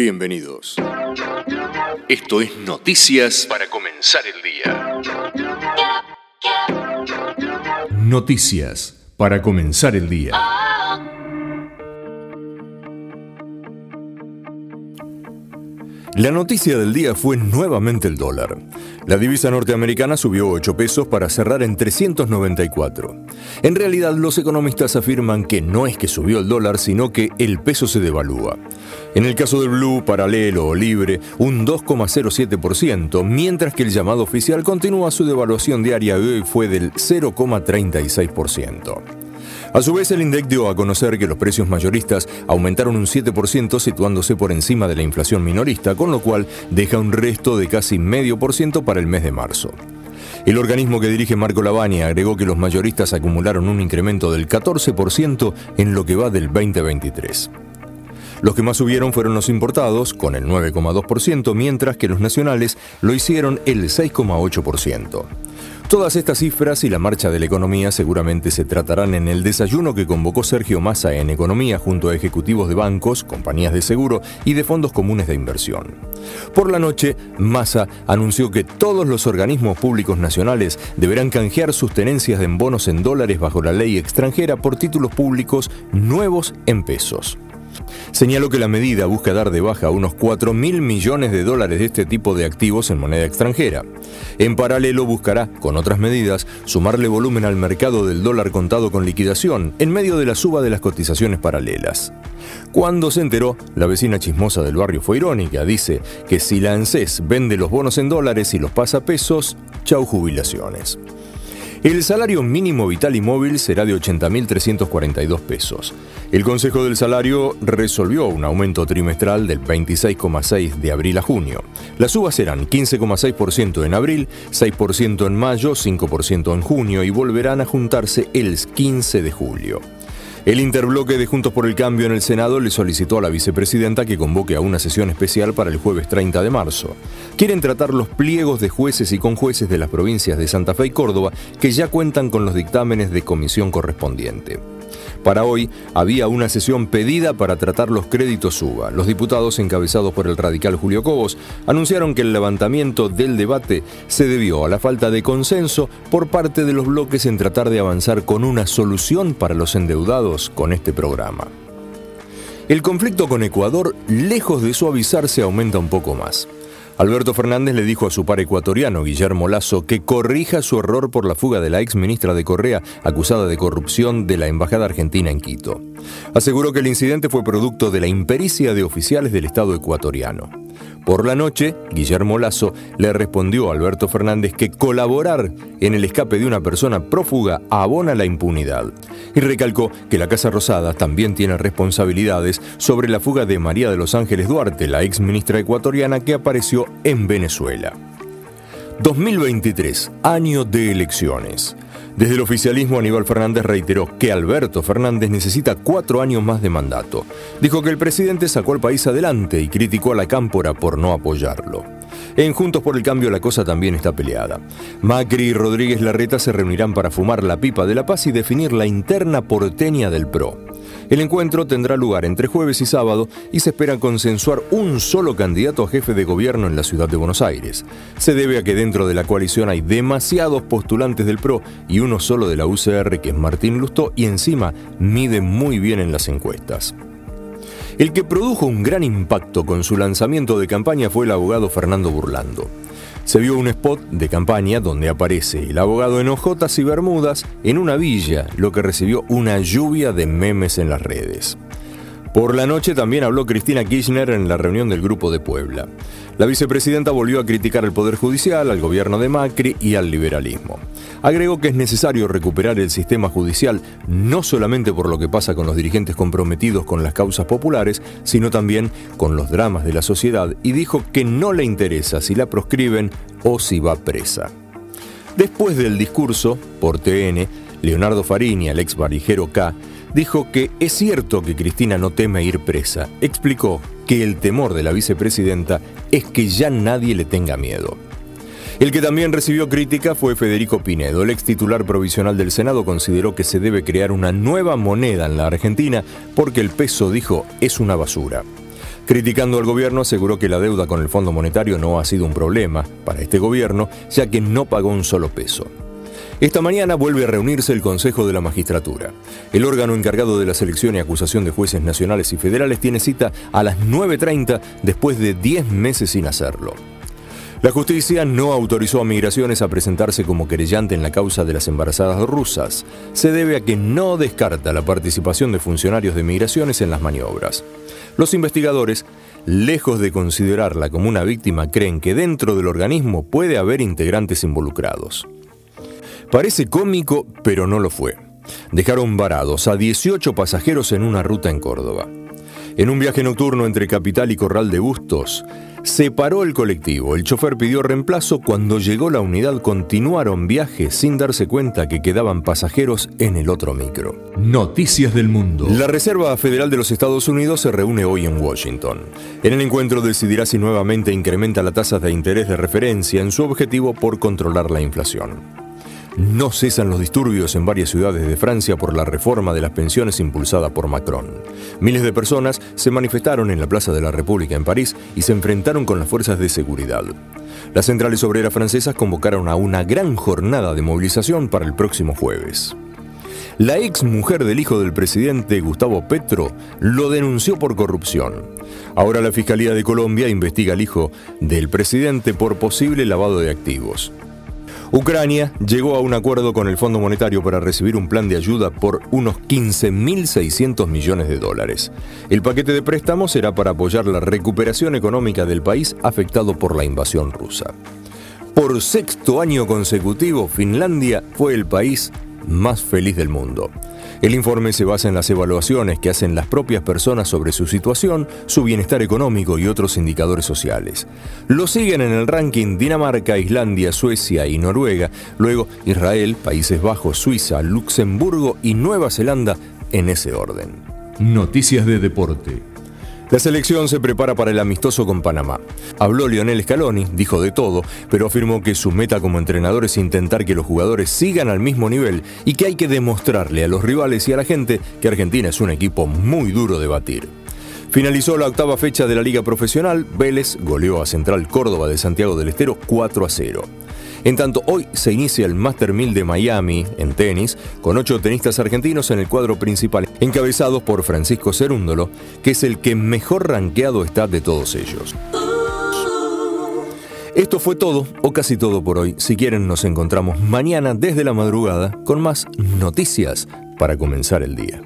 Bienvenidos. Esto es Noticias para comenzar el día. Noticias para comenzar el día. La noticia del día fue nuevamente el dólar. La divisa norteamericana subió 8 pesos para cerrar en 394. En realidad los economistas afirman que no es que subió el dólar, sino que el peso se devalúa. En el caso del blue, paralelo o libre, un 2,07%, mientras que el llamado oficial continúa su devaluación diaria y hoy fue del 0,36%. A su vez, el INDEC dio a conocer que los precios mayoristas aumentaron un 7% situándose por encima de la inflación minorista, con lo cual deja un resto de casi medio por ciento para el mes de marzo. El organismo que dirige Marco Lavani agregó que los mayoristas acumularon un incremento del 14% en lo que va del 2023. Los que más subieron fueron los importados, con el 9,2%, mientras que los nacionales lo hicieron el 6,8%. Todas estas cifras y la marcha de la economía seguramente se tratarán en el desayuno que convocó Sergio Massa en Economía junto a ejecutivos de bancos, compañías de seguro y de fondos comunes de inversión. Por la noche, Massa anunció que todos los organismos públicos nacionales deberán canjear sus tenencias en bonos en dólares bajo la ley extranjera por títulos públicos nuevos en pesos. Señaló que la medida busca dar de baja unos 4 mil millones de dólares de este tipo de activos en moneda extranjera. En paralelo buscará, con otras medidas, sumarle volumen al mercado del dólar contado con liquidación, en medio de la suba de las cotizaciones paralelas. Cuando se enteró, la vecina chismosa del barrio fue irónica. Dice que si la ANSES vende los bonos en dólares y los pasa a pesos, chau jubilaciones. El salario mínimo vital y móvil será de 80.342 pesos. El Consejo del Salario resolvió un aumento trimestral del 26,6 de abril a junio. Las subas serán 15,6% en abril, 6% en mayo, 5% en junio y volverán a juntarse el 15 de julio. El interbloque de Juntos por el Cambio en el Senado le solicitó a la vicepresidenta que convoque a una sesión especial para el jueves 30 de marzo. Quieren tratar los pliegos de jueces y conjueces de las provincias de Santa Fe y Córdoba que ya cuentan con los dictámenes de comisión correspondiente. Para hoy había una sesión pedida para tratar los créditos suba. Los diputados, encabezados por el radical Julio Cobos, anunciaron que el levantamiento del debate se debió a la falta de consenso por parte de los bloques en tratar de avanzar con una solución para los endeudados con este programa. El conflicto con Ecuador, lejos de suavizarse, aumenta un poco más. Alberto Fernández le dijo a su par ecuatoriano, Guillermo Lazo, que corrija su error por la fuga de la ex ministra de Correa, acusada de corrupción de la Embajada Argentina en Quito. Aseguró que el incidente fue producto de la impericia de oficiales del Estado ecuatoriano. Por la noche, Guillermo Lazo le respondió a Alberto Fernández que colaborar en el escape de una persona prófuga abona la impunidad. Y recalcó que la Casa Rosada también tiene responsabilidades sobre la fuga de María de los Ángeles Duarte, la ex ministra ecuatoriana que apareció en Venezuela. 2023, año de elecciones. Desde el oficialismo, Aníbal Fernández reiteró que Alberto Fernández necesita cuatro años más de mandato. Dijo que el presidente sacó al país adelante y criticó a la cámpora por no apoyarlo. En Juntos por el Cambio la cosa también está peleada. Macri y Rodríguez Larreta se reunirán para fumar la pipa de la paz y definir la interna porteña del PRO. El encuentro tendrá lugar entre jueves y sábado y se espera consensuar un solo candidato a jefe de gobierno en la ciudad de Buenos Aires. Se debe a que dentro de la coalición hay demasiados postulantes del PRO y uno solo de la UCR que es Martín Lustó y encima mide muy bien en las encuestas. El que produjo un gran impacto con su lanzamiento de campaña fue el abogado Fernando Burlando se vio un spot de campaña donde aparece el abogado en hojotas y bermudas en una villa, lo que recibió una lluvia de memes en las redes. Por la noche también habló Cristina Kirchner en la reunión del Grupo de Puebla. La vicepresidenta volvió a criticar al Poder Judicial, al gobierno de Macri y al liberalismo. Agregó que es necesario recuperar el sistema judicial no solamente por lo que pasa con los dirigentes comprometidos con las causas populares, sino también con los dramas de la sociedad y dijo que no le interesa si la proscriben o si va presa. Después del discurso, por TN, Leonardo Farini, el ex varijero K, dijo que es cierto que Cristina no teme ir presa. Explicó que el temor de la vicepresidenta es que ya nadie le tenga miedo. El que también recibió crítica fue Federico Pinedo. El ex titular provisional del Senado consideró que se debe crear una nueva moneda en la Argentina porque el peso, dijo, es una basura. Criticando al gobierno, aseguró que la deuda con el Fondo Monetario no ha sido un problema para este gobierno, ya que no pagó un solo peso. Esta mañana vuelve a reunirse el Consejo de la Magistratura. El órgano encargado de la selección y acusación de jueces nacionales y federales tiene cita a las 9.30 después de 10 meses sin hacerlo. La justicia no autorizó a Migraciones a presentarse como querellante en la causa de las embarazadas rusas. Se debe a que no descarta la participación de funcionarios de Migraciones en las maniobras. Los investigadores, lejos de considerarla como una víctima, creen que dentro del organismo puede haber integrantes involucrados. Parece cómico, pero no lo fue. Dejaron varados a 18 pasajeros en una ruta en Córdoba. En un viaje nocturno entre Capital y Corral de Bustos, se paró el colectivo. El chofer pidió reemplazo. Cuando llegó la unidad, continuaron viaje sin darse cuenta que quedaban pasajeros en el otro micro. Noticias del mundo. La Reserva Federal de los Estados Unidos se reúne hoy en Washington. En el encuentro decidirá si nuevamente incrementa la tasa de interés de referencia en su objetivo por controlar la inflación. No cesan los disturbios en varias ciudades de Francia por la reforma de las pensiones impulsada por Macron. Miles de personas se manifestaron en la Plaza de la República en París y se enfrentaron con las fuerzas de seguridad. Las centrales obreras francesas convocaron a una gran jornada de movilización para el próximo jueves. La ex mujer del hijo del presidente Gustavo Petro lo denunció por corrupción. Ahora la Fiscalía de Colombia investiga al hijo del presidente por posible lavado de activos. Ucrania llegó a un acuerdo con el Fondo Monetario para recibir un plan de ayuda por unos 15.600 millones de dólares. El paquete de préstamos será para apoyar la recuperación económica del país afectado por la invasión rusa. Por sexto año consecutivo, Finlandia fue el país más feliz del mundo. El informe se basa en las evaluaciones que hacen las propias personas sobre su situación, su bienestar económico y otros indicadores sociales. Lo siguen en el ranking Dinamarca, Islandia, Suecia y Noruega, luego Israel, Países Bajos, Suiza, Luxemburgo y Nueva Zelanda en ese orden. Noticias de deporte. La selección se prepara para el amistoso con Panamá. Habló Lionel Scaloni, dijo de todo, pero afirmó que su meta como entrenador es intentar que los jugadores sigan al mismo nivel y que hay que demostrarle a los rivales y a la gente que Argentina es un equipo muy duro de batir. Finalizó la octava fecha de la Liga Profesional, Vélez goleó a Central Córdoba de Santiago del Estero 4 a 0. En tanto, hoy se inicia el Master 1000 de Miami en tenis, con ocho tenistas argentinos en el cuadro principal, encabezados por Francisco Cerúndolo, que es el que mejor rankeado está de todos ellos. Esto fue todo, o casi todo por hoy. Si quieren, nos encontramos mañana desde la madrugada con más noticias para comenzar el día.